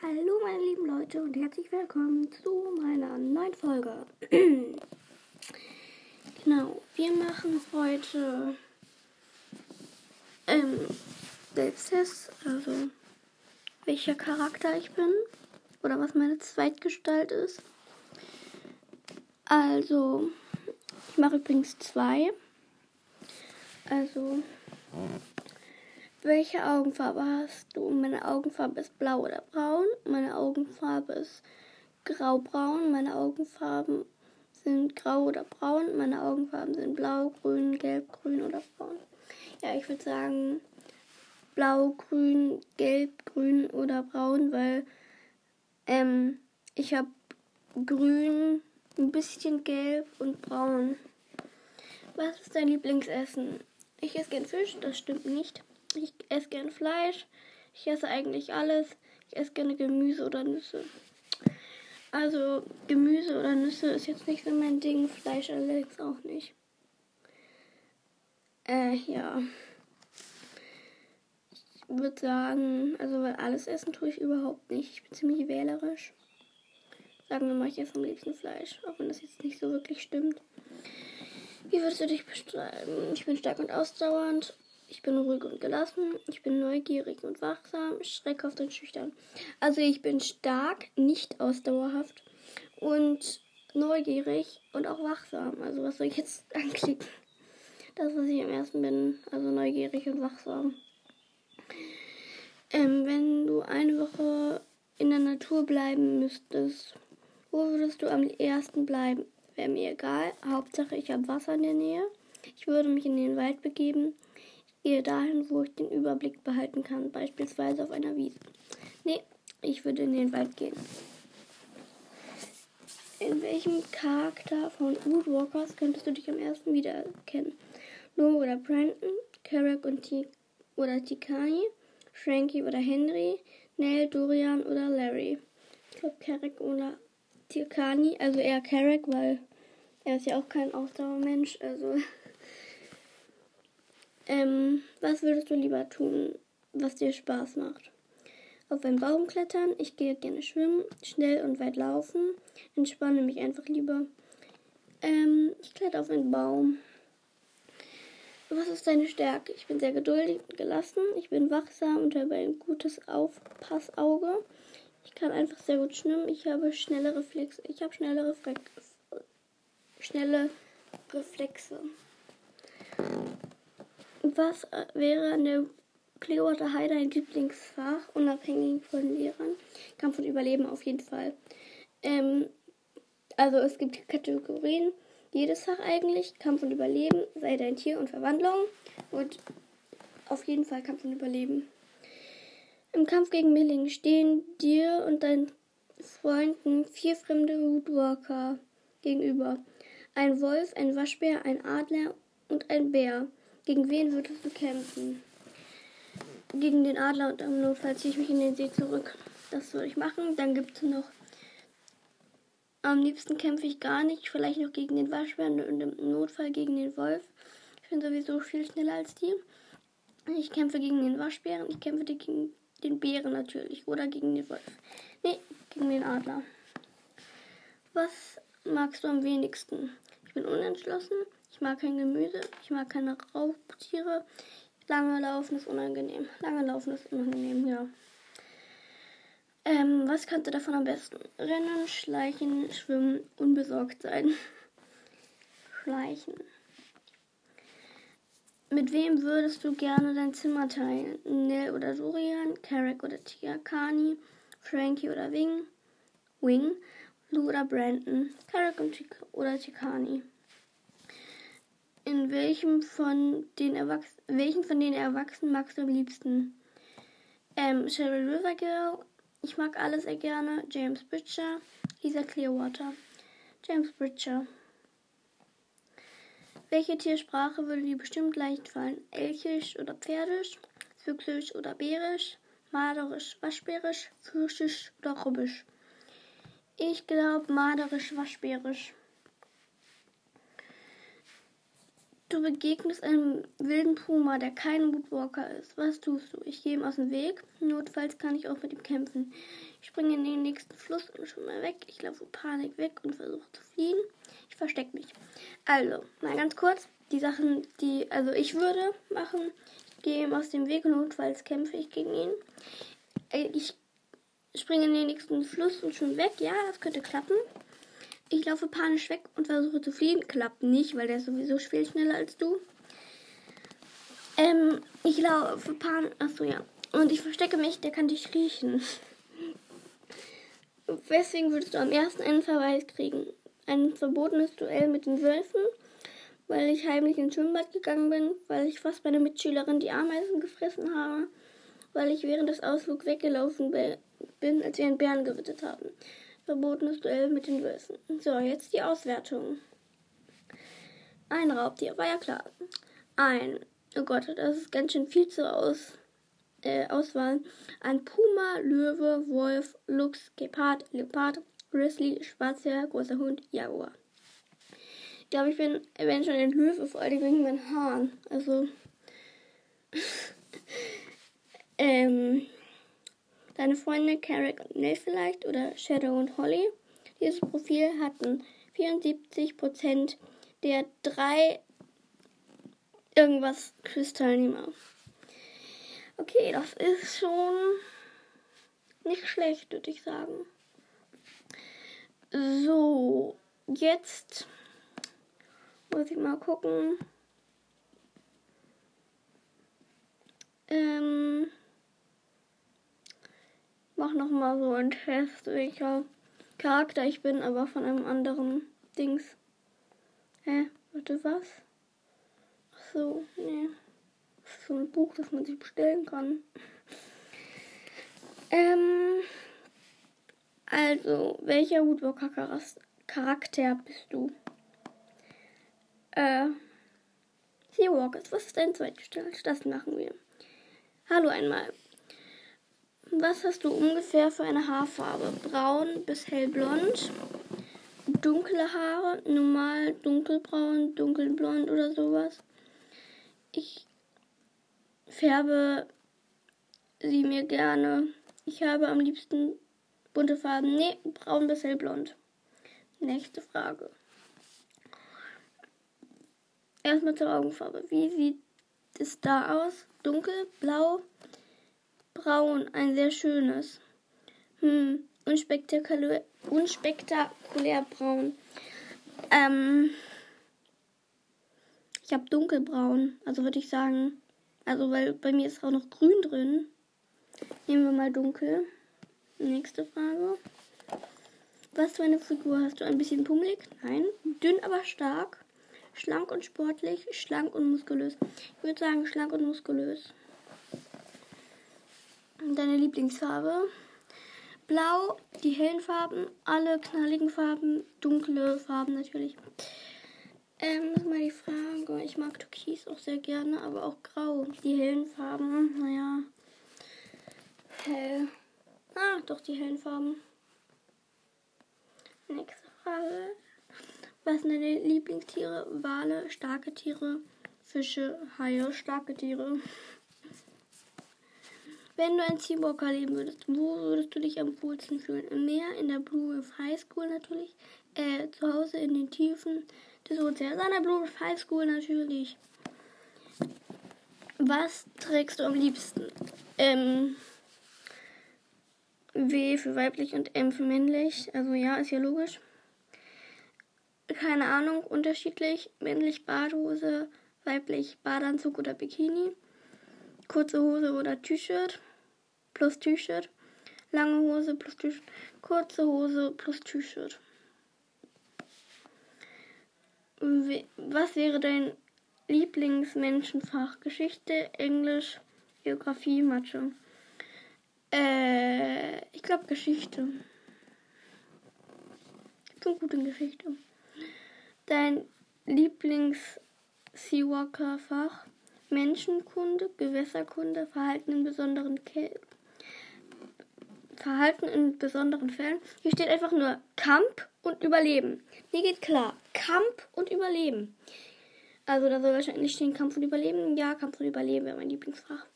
Hallo meine lieben Leute und herzlich willkommen zu meiner neuen Folge. genau, wir machen heute ähm, Selbsttest, also welcher Charakter ich bin oder was meine Zweitgestalt ist. Also, ich mache übrigens zwei. Also, welche Augenfarbe hast du? Meine Augenfarbe ist blau oder braun. Meine Augenfarbe ist graubraun. Meine Augenfarben sind grau oder braun. Meine Augenfarben sind blau, grün, gelb, grün oder braun. Ja, ich würde sagen blau, grün, gelb, grün oder braun, weil ähm, ich habe grün, ein bisschen gelb und braun. Was ist dein Lieblingsessen? Ich esse gern Fisch, das stimmt nicht. Ich esse gern Fleisch. Ich esse eigentlich alles. Ich esse gerne Gemüse oder Nüsse. Also Gemüse oder Nüsse ist jetzt nicht so mein Ding. Fleisch allerdings auch nicht. Äh, ja. Ich würde sagen, also weil alles essen tue ich überhaupt nicht. Ich bin ziemlich wählerisch. Sagen wir mal, ich esse am liebsten Fleisch, auch wenn das jetzt nicht so wirklich stimmt. Wie würdest du dich beschreiben? Ich bin stark und ausdauernd. Ich bin ruhig und gelassen. Ich bin neugierig und wachsam, schreckhaft und schüchtern. Also ich bin stark, nicht ausdauerhaft und neugierig und auch wachsam. Also was soll ich jetzt anklicken? Das, was ich am ersten bin. Also neugierig und wachsam. Ähm, wenn du eine Woche in der Natur bleiben müsstest, wo würdest du am ersten bleiben? Wäre mir egal. Hauptsache ich habe Wasser in der Nähe. Ich würde mich in den Wald begeben gehe dahin, wo ich den Überblick behalten kann, beispielsweise auf einer Wiese. Nee, ich würde in den Wald gehen. In welchem Charakter von Woodwalkers könntest du dich am ersten wiedererkennen? Noah oder Brandon, Carrack und T oder Tikani, Frankie oder Henry, Nell, Dorian oder Larry. Ich glaube Carrack oder Tikani, also eher Carrack, weil er ist ja auch kein Ausdauermensch, also ähm, was würdest du lieber tun, was dir Spaß macht? Auf einen Baum klettern, ich gehe gerne schwimmen, schnell und weit laufen, entspanne mich einfach lieber. Ähm, ich kletter auf einen Baum. Was ist deine Stärke? Ich bin sehr geduldig und gelassen. Ich bin wachsam und habe ein gutes Aufpassauge. Ich kann einfach sehr gut schwimmen. Ich habe schnelle Reflexe. Ich habe schnelle, Reflex schnelle Reflexe. Was äh, wäre an der Clearwater High dein Lieblingsfach, unabhängig von Lehrern? Kampf und Überleben auf jeden Fall. Ähm, also es gibt Kategorien, jedes Fach eigentlich, Kampf und Überleben, sei dein Tier und Verwandlung und auf jeden Fall Kampf und Überleben. Im Kampf gegen Milling stehen dir und deinen Freunden vier fremde Woodwalker gegenüber. Ein Wolf, ein Waschbär, ein Adler und ein Bär. Gegen wen würdest du kämpfen? Gegen den Adler und im Notfall ziehe ich mich in den See zurück. Das würde ich machen. Dann gibt es noch. Am liebsten kämpfe ich gar nicht. Vielleicht noch gegen den Waschbären und im Notfall gegen den Wolf. Ich bin sowieso viel schneller als die. Ich kämpfe gegen den Waschbären. Ich kämpfe gegen den Bären natürlich. Oder gegen den Wolf. Nee, gegen den Adler. Was magst du am wenigsten? Ich bin unentschlossen. Ich mag kein Gemüse. Ich mag keine Raubtiere. Lange laufen ist unangenehm. Lange laufen ist unangenehm, ja. Ähm, was kannst du davon am besten? Rennen, schleichen, schwimmen, unbesorgt sein. Schleichen. Mit wem würdest du gerne dein Zimmer teilen? Nell oder Dorian? Carrick oder Tiakani? Frankie oder Wing? Wing? Lou oder Brandon? Carrick oder Tikani? In welchem von den Erwachsenen, welchen von den Erwachsenen magst du am liebsten? Ähm, Cheryl Rivergirl, ich mag alle sehr gerne. James Bridger, Lisa Clearwater. James Bridger. Welche Tiersprache würde dir bestimmt leicht fallen? Elchisch oder Pferdisch? Füchsisch oder Bärisch? Marderisch, Waschbärisch? Fürschisch oder Rubbisch? Ich glaube Marderisch, Waschbärisch. Du begegnest einem wilden Puma, der kein Woodwalker ist. Was tust du? Ich gehe ihm aus dem Weg. Notfalls kann ich auch mit ihm kämpfen. Ich springe in den nächsten Fluss und schon mal weg. Ich laufe Panik weg und versuche zu fliehen. Ich verstecke mich. Also, mal ganz kurz. Die Sachen, die, also ich würde machen. Ich gehe ihm aus dem Weg und notfalls kämpfe ich gegen ihn. Äh, ich springe in den nächsten Fluss und schon weg. Ja, das könnte klappen. Ich laufe panisch weg und versuche zu fliehen. Klappt nicht, weil der ist sowieso viel schneller als du. Ähm, ich laufe panisch. Achso, ja. Und ich verstecke mich, der kann dich riechen. Weswegen würdest du am ersten einen Verweis kriegen? Ein verbotenes Duell mit den Wölfen, weil ich heimlich ins Schwimmbad gegangen bin, weil ich fast meine Mitschülerin die Ameisen gefressen habe, weil ich während des Ausflugs weggelaufen bin, als wir einen Bären gewittet haben verbotenes Duell mit den Wölfen. So, jetzt die Auswertung. Ein Raubtier, war ja klar. Ein, oh Gott, das ist ganz schön viel zur Aus, äh, Auswahl. Ein Puma, Löwe, Wolf, Luchs, Gepard, Leopard, Grizzly, Schwarzherr, großer Hund, Jaguar. Ich glaube, ich bin eventuell ein Löwe, vor allem wegen meinen Haaren. Also, ähm, Deine Freunde Carrick und Nell vielleicht oder Shadow und Holly. Dieses Profil hatten 74% der drei irgendwas Quiz-Teilnehmer. Okay, das ist schon nicht schlecht, würde ich sagen. So, jetzt muss ich mal gucken. Ähm, mach noch mal so einen Test, welcher Charakter ich bin, aber von einem anderen Dings. Hä? Warte, was? Ach so, nee. Das ist so ein Buch, das man sich bestellen kann. ähm. Also, welcher Woodwalker Charakter bist du? Äh. Seawalkers, was ist dein Zweitgestalt? Das machen wir. Hallo einmal. Was hast du ungefähr für eine Haarfarbe? Braun bis hellblond. Dunkle Haare, normal dunkelbraun, dunkelblond oder sowas. Ich färbe sie mir gerne. Ich habe am liebsten bunte Farben. Nee, braun bis hellblond. Nächste Frage. Erstmal zur Augenfarbe. Wie sieht es da aus? Dunkel, blau, braun, ein sehr schönes. Hm, unspektakulär, unspektakulär braun. Ähm, ich habe dunkelbraun, also würde ich sagen, also weil bei mir ist auch noch grün drin. Nehmen wir mal dunkel. Nächste Frage. Was für eine Figur hast du? Ein bisschen pummelig? Nein. Dünn, aber stark. Schlank und sportlich. Schlank und muskulös. Ich würde sagen schlank und muskulös. Deine Lieblingsfarbe? Blau, die hellen Farben, alle knalligen Farben, dunkle Farben natürlich. Ähm, ist mal die Frage. Ich mag Türkis auch sehr gerne, aber auch Grau. Die hellen Farben, naja. Hell. Ah, doch die hellen Farben. Nächste Frage. Was sind deine Lieblingstiere? Wale, starke Tiere, Fische, Haie, starke Tiere. Wenn du ein Seawalker leben würdest, wo würdest du dich am wohlsten fühlen? Im Meer, in der Blue Reef High School natürlich, äh, zu Hause in den Tiefen des Ozeans, an der Blue Reef High School natürlich. Was trägst du am liebsten? Ähm, W für weiblich und M für männlich. Also ja, ist ja logisch. Keine Ahnung, unterschiedlich. Männlich Badhose, weiblich Badeanzug oder Bikini. Kurze Hose oder T-Shirt plus T-Shirt. Lange Hose plus T-Shirt. Kurze Hose plus T-Shirt. Was wäre dein Lieblingsmenschenfach? Geschichte, Englisch, Geografie, Mathe. Äh, ich glaube Geschichte. Ich bin gut in Geschichte. Dein Lieblings-Seawalker-Fach? Menschenkunde, Gewässerkunde, Verhalten in besonderen Kel Verhalten in besonderen Fällen. Hier steht einfach nur Kampf und Überleben. Mir geht klar. Kampf und Überleben. Also da soll wahrscheinlich stehen Kampf und Überleben. Ja, Kampf und Überleben wäre mein Lieblingsfach.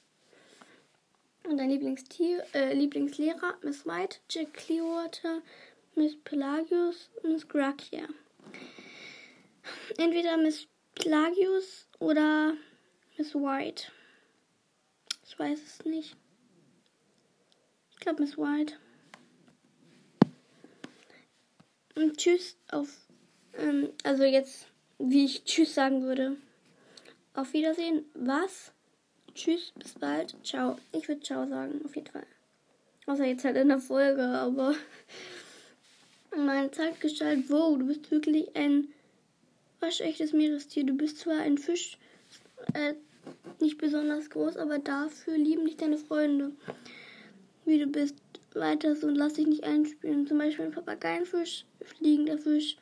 Und dein Lieblingstier, äh, Lieblingslehrer, Miss White, Jack Clearwater, Miss Pelagius, Miss Gracia. Entweder Miss Pelagius oder Miss White. Ich weiß es nicht. Ich glaube Miss White. Und tschüss auf, ähm, also jetzt, wie ich tschüss sagen würde. Auf Wiedersehen. Was? Tschüss, bis bald. Ciao. Ich würde ciao sagen, auf jeden Fall. Außer jetzt halt in der Folge, aber meine Zeitgestalt, wow, du bist wirklich ein waschechtes Meerestier. Du bist zwar ein Fisch, äh, nicht besonders groß, aber dafür lieben dich deine Freunde. Wie du bist, weiter so und lass dich nicht einspielen. Zum Beispiel ein Papageienfisch, fliegender Fisch,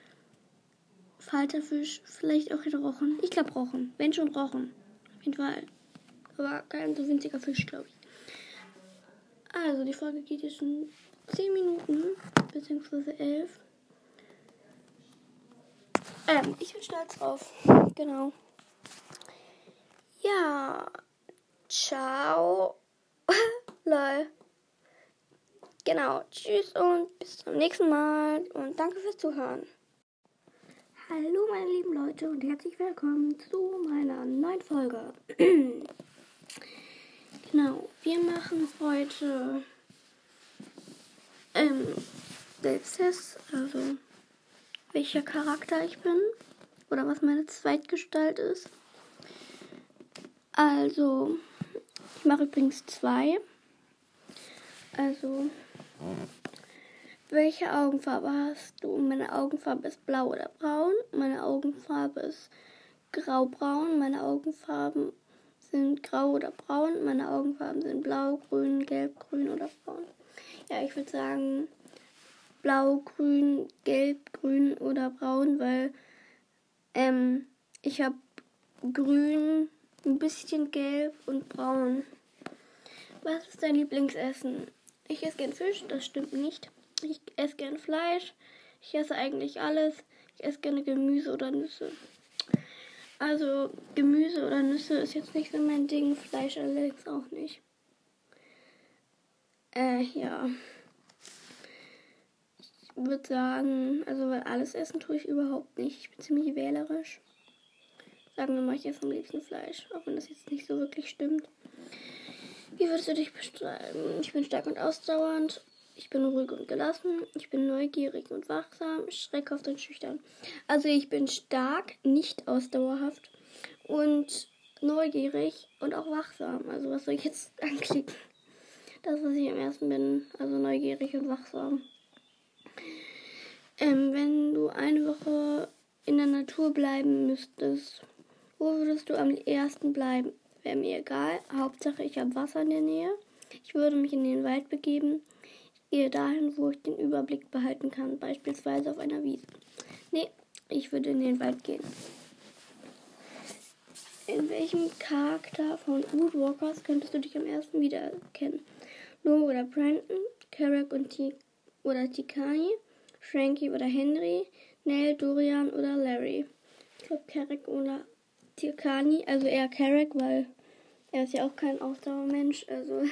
Falterfisch, vielleicht auch ein Rochen. Ich glaube Rochen. Wenn schon Rochen. Auf jeden Fall. Aber kein so winziger Fisch, glaube ich. Also, die Folge geht jetzt schon 10 Minuten, beziehungsweise 11. Ähm, ich bin stolz drauf. Genau. Ja. Ciao. Lol. Genau. Tschüss und bis zum nächsten Mal. Und danke fürs Zuhören. Hallo meine lieben Leute und herzlich willkommen zu meiner neuen Folge. genau, wir machen heute ähm, Selbsttest, also welcher Charakter ich bin oder was meine Zweitgestalt ist. Also, ich mache übrigens zwei. Also, welche Augenfarbe hast du? Meine Augenfarbe ist blau oder braun. Meine Augenfarbe ist graubraun. Meine Augenfarben sind grau oder braun. Meine Augenfarben sind blau, grün, gelb, grün oder braun. Ja, ich würde sagen blau, grün, gelb, grün oder braun, weil ähm, ich habe grün, ein bisschen gelb und braun. Was ist dein Lieblingsessen? Ich esse gern Fisch, das stimmt nicht. Ich esse gern Fleisch. Ich esse eigentlich alles. Ich esse gerne Gemüse oder Nüsse. Also Gemüse oder Nüsse ist jetzt nicht so mein Ding. Fleisch allerdings auch nicht. Äh, ja. Ich würde sagen, also weil alles essen tue ich überhaupt nicht. Ich bin ziemlich wählerisch. Sagen wir mal, ich esse am liebsten Fleisch, auch wenn das jetzt nicht so wirklich stimmt. Wie würdest du dich beschreiben? Ich bin stark und ausdauernd. Ich bin ruhig und gelassen. Ich bin neugierig und wachsam. Schreckhaft und schüchtern. Also ich bin stark, nicht ausdauerhaft und neugierig und auch wachsam. Also was soll ich jetzt anklicken? Das, was ich am ersten bin. Also neugierig und wachsam. Ähm, wenn du eine Woche in der Natur bleiben müsstest, wo würdest du am ersten bleiben? Wäre mir egal. Hauptsache, ich habe Wasser in der Nähe. Ich würde mich in den Wald begeben gehe dahin, wo ich den Überblick behalten kann, beispielsweise auf einer Wiese. Nee, ich würde in den Wald gehen. In welchem Charakter von Woodwalkers könntest du dich am ersten wiedererkennen? Lo oder Brandon, Carrack und T oder Tikani, Frankie oder Henry, Nell, Dorian oder Larry. Ich glaube Carrack oder Tikani, also eher Carrack, weil er ist ja auch kein Ausdauermensch, also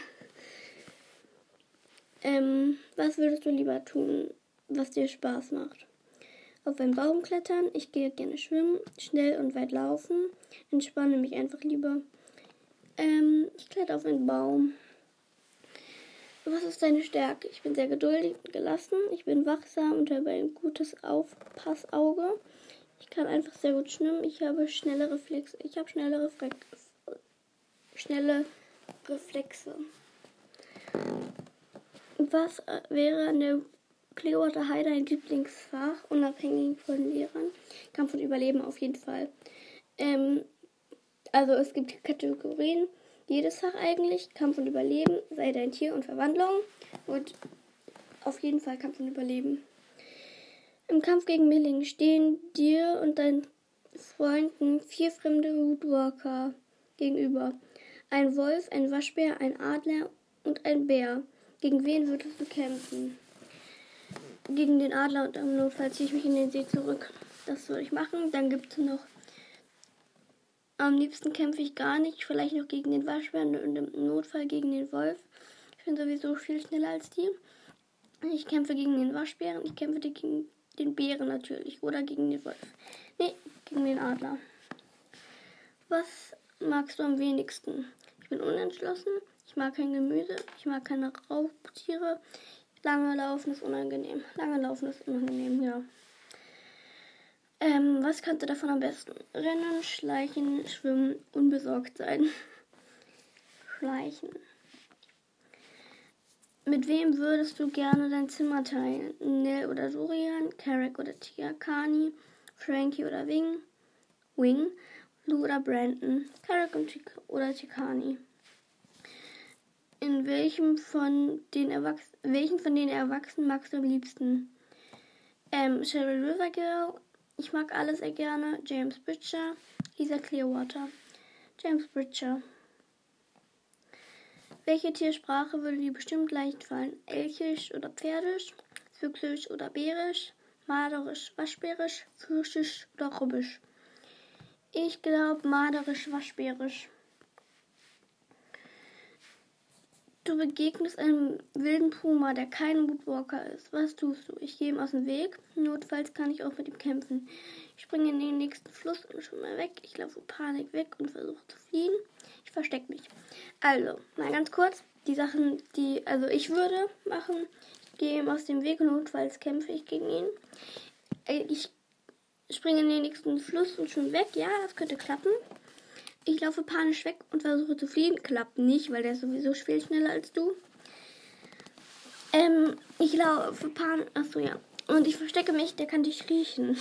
ähm, was würdest du lieber tun, was dir Spaß macht? Auf einen Baum klettern, ich gehe gerne schwimmen, schnell und weit laufen, entspanne mich einfach lieber. Ähm, ich kletter auf einen Baum. Was ist deine Stärke? Ich bin sehr geduldig und gelassen. Ich bin wachsam und habe ein gutes Aufpassauge. Ich kann einfach sehr gut schwimmen. Ich habe schnelle Reflexe. Ich habe schnelle, Reflex schnelle Reflexe. Was äh, wäre eine Clearwater High dein Lieblingsfach, unabhängig von Lehrern? Kampf und Überleben auf jeden Fall. Ähm, also es gibt Kategorien, jedes Fach eigentlich. Kampf und Überleben, sei dein Tier und Verwandlung. Und auf jeden Fall Kampf und Überleben. Im Kampf gegen Milling stehen dir und deinen Freunden vier fremde Woodwalker gegenüber. Ein Wolf, ein Waschbär, ein Adler und ein Bär. Gegen wen würdest du kämpfen? Gegen den Adler und im Notfall ziehe ich mich in den See zurück. Das würde ich machen. Dann gibt es noch Am liebsten kämpfe ich gar nicht, vielleicht noch gegen den Waschbären und im Notfall gegen den Wolf. Ich bin sowieso viel schneller als die. Ich kämpfe gegen den Waschbären, ich kämpfe gegen den Bären natürlich oder gegen den Wolf. Nee, gegen den Adler. Was magst du am wenigsten? Ich bin unentschlossen, ich mag kein Gemüse, ich mag keine Raubtiere. Lange laufen ist unangenehm. Lange laufen ist unangenehm, ja. Ähm, was kannst du davon am besten? Rennen, schleichen, schwimmen, unbesorgt sein. Schleichen. Mit wem würdest du gerne dein Zimmer teilen? Nell oder Dorian, Carrick oder Tia, Kani, Frankie oder Wing, Wing, Lou oder Brandon, Carrick oder Tikani. In welchem von den Erwachsenen, welchen von den Erwachsenen magst du am liebsten? Ähm, Cheryl Rivergirl, ich mag alle sehr gerne. James Bridger, Lisa Clearwater. James Bridger. Welche Tiersprache würde dir bestimmt leicht fallen? Elchisch oder Pferdisch? Füchsisch oder Bärisch? Marderisch, Waschbärisch? Fürschisch oder Rubbisch? Ich glaube Marderisch, Waschbärisch. Du begegnest einem wilden Puma, der kein Woodwalker ist. Was tust du? Ich gehe ihm aus dem Weg. Notfalls kann ich auch mit ihm kämpfen. Ich springe in den nächsten Fluss und schon mal weg. Ich laufe Panik weg und versuche zu fliehen. Ich verstecke mich. Also, mal ganz kurz. Die Sachen, die also ich würde machen. Ich gehe ihm aus dem Weg und notfalls kämpfe ich gegen ihn. Äh, ich springe in den nächsten Fluss und schon weg. Ja, das könnte klappen. Ich laufe panisch weg und versuche zu fliehen. Klappt nicht, weil der ist sowieso viel schneller als du. Ähm, ich laufe panisch. Achso, ja. Und ich verstecke mich, der kann dich riechen.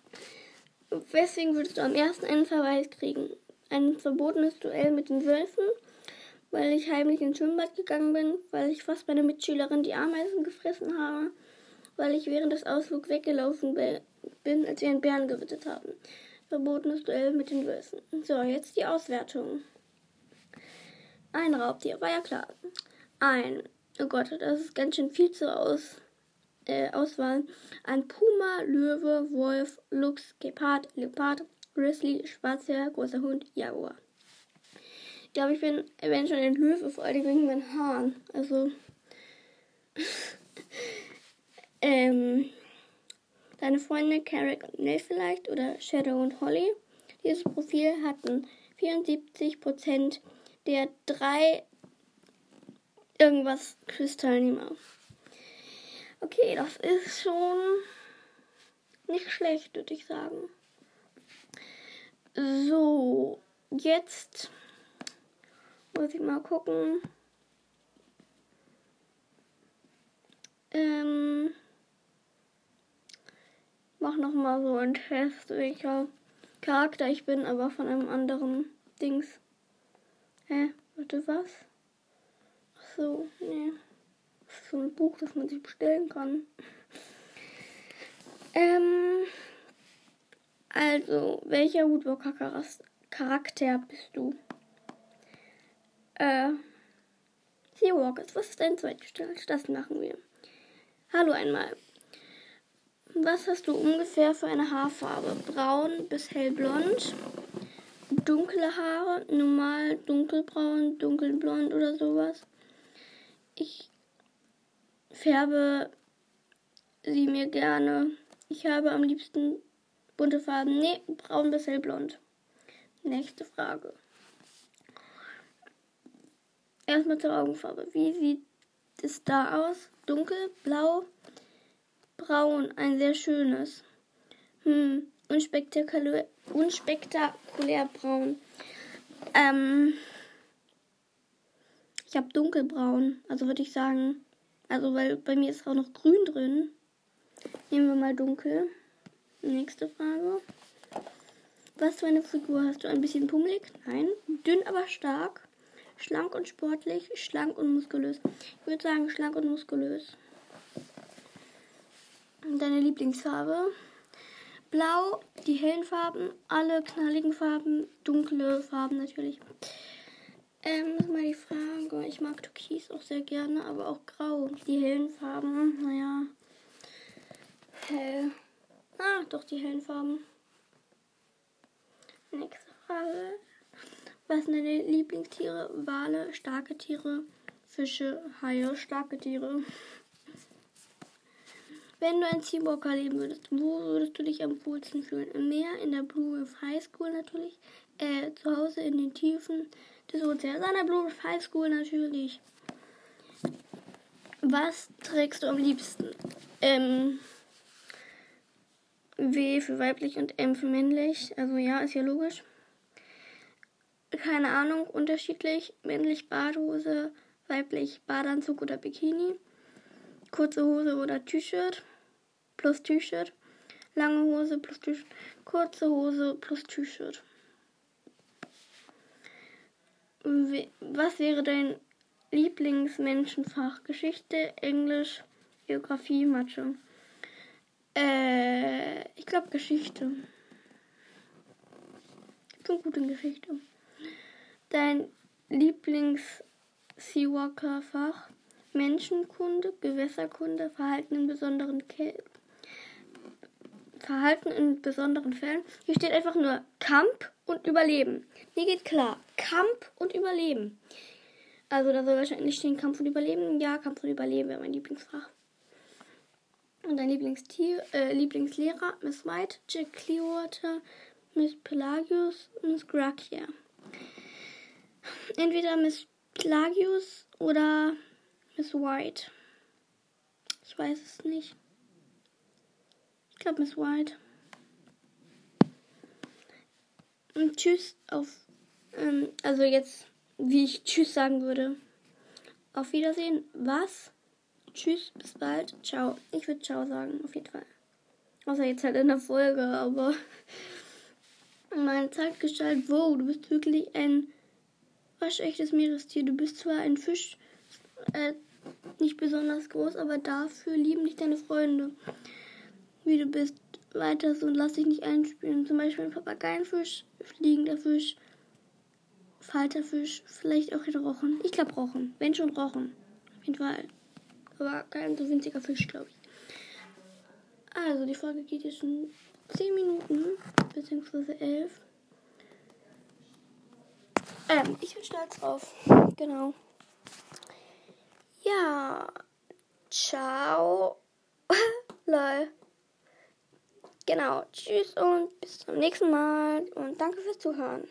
Weswegen würdest du am ersten einen Verweis kriegen? Ein verbotenes Duell mit den Wölfen, weil ich heimlich ins Schwimmbad gegangen bin, weil ich fast meine Mitschülerin die Ameisen gefressen habe, weil ich während des Ausflugs weggelaufen bin, als wir einen Bären gewittet haben. Verbotenes Duell mit den Wölfen. So, jetzt die Auswertung. Ein Raubtier, war ja klar. Ein, oh Gott, das ist ganz schön viel zur Aus, äh, Auswahl. Ein Puma, Löwe, Wolf, Luchs, Gepard, Leopard, Grizzly, Schwarzherr, großer Hund, Jaguar. Ich glaube, ich bin, schon ein Löwe, vor allem wegen meinen Haaren. Also, ähm, Deine Freunde Carrick und Nell vielleicht oder Shadow und Holly. Dieses Profil hatten 74% der drei irgendwas Quiz-Teilnehmer. Okay, das ist schon nicht schlecht, würde ich sagen. So, jetzt muss ich mal gucken. Ähm mach noch mal so einen Test, welcher Charakter ich bin, aber von einem anderen Dings. Hä? Warte, was? Ach so, nee. Das ist so ein Buch, das man sich bestellen kann. ähm. Also, welcher Woodwalker Charakter bist du? Äh. Seawalkers, was ist dein zweites Das machen wir. Hallo einmal. Was hast du ungefähr für eine Haarfarbe? Braun bis hellblond. Dunkle Haare, normal dunkelbraun, dunkelblond oder sowas. Ich färbe sie mir gerne. Ich habe am liebsten bunte Farben. Nee, braun bis hellblond. Nächste Frage. Erstmal zur Augenfarbe. Wie sieht es da aus? Dunkel, blau, braun, ein sehr schönes. Hm, unspektakulär, unspektakulär braun. Ähm, ich habe dunkelbraun, also würde ich sagen, also weil bei mir ist auch noch grün drin. Nehmen wir mal dunkel. Nächste Frage. Was für eine Figur hast du? Ein bisschen pummelig? Nein. Dünn, aber stark. Schlank und sportlich. Schlank und muskulös. Ich würde sagen schlank und muskulös. Deine Lieblingsfarbe? Blau, die hellen Farben, alle knalligen Farben, dunkle Farben natürlich. Ähm, ist mal die Frage. Ich mag Türkis auch sehr gerne, aber auch Grau. Die hellen Farben, naja. Hell. Ah, doch die hellen Farben. Nächste Frage. Was sind deine Lieblingstiere? Wale, starke Tiere, Fische, Haie, starke Tiere. Wenn du ein Seawalker leben würdest, wo würdest du dich am wohlsten fühlen? Im Meer, in der Blue Reef High School natürlich, äh, zu Hause in den Tiefen des Ozeans, an der Blue Reef High School natürlich. Was trägst du am liebsten? Ähm, W für weiblich und M für männlich. Also ja, ist ja logisch. Keine Ahnung, unterschiedlich. Männlich Badhose, weiblich Badeanzug oder Bikini. Kurze Hose oder T-Shirt plus T-Shirt. Lange Hose plus T-Shirt. Kurze Hose plus T-Shirt. Was wäre dein Lieblingsmenschenfach? Geschichte, Englisch, Geografie, Mathe. Äh, ich glaube Geschichte. Ich bin gut in Geschichte. Dein Lieblings-Seawalker-Fach? Menschenkunde, Gewässerkunde, Verhalten in besonderen Kel Verhalten in besonderen Fällen. Hier steht einfach nur Kampf und Überleben. Mir geht klar. Kampf und Überleben. Also da soll wahrscheinlich stehen Kampf und Überleben. Ja, Kampf und Überleben wäre mein Lieblingsfach. Und dein Lieblingstier, äh, Lieblingslehrer, Miss White, Jack Clearwater, Miss Pelagius, Miss Gracia. Entweder Miss Pelagius oder Miss White. Ich weiß es nicht. Ich glaube Miss White. Und tschüss auf, ähm, also jetzt, wie ich Tschüss sagen würde. Auf Wiedersehen. Was? Tschüss, bis bald. Ciao. Ich würde Ciao sagen, auf jeden Fall. Außer jetzt halt in der Folge, aber meine Zeitgestalt, wow, du bist wirklich ein waschechtes Meerestier. Du bist zwar ein Fisch, äh, nicht besonders groß, aber dafür lieben dich deine Freunde. Wie du bist, weiter so und lass dich nicht einspielen. Zum Beispiel ein Papageienfisch, fliegender Fisch, Falterfisch, vielleicht auch ein Rochen. Ich glaube Rochen. Wenn schon Rochen. Auf jeden Fall. Aber kein so winziger Fisch, glaube ich. Also, die Folge geht jetzt schon 10 Minuten, beziehungsweise 11. Ähm, ich bin stolz drauf. Genau. Ja. Ciao. Lol. Genau. Tschüss und bis zum nächsten Mal. Und danke fürs Zuhören.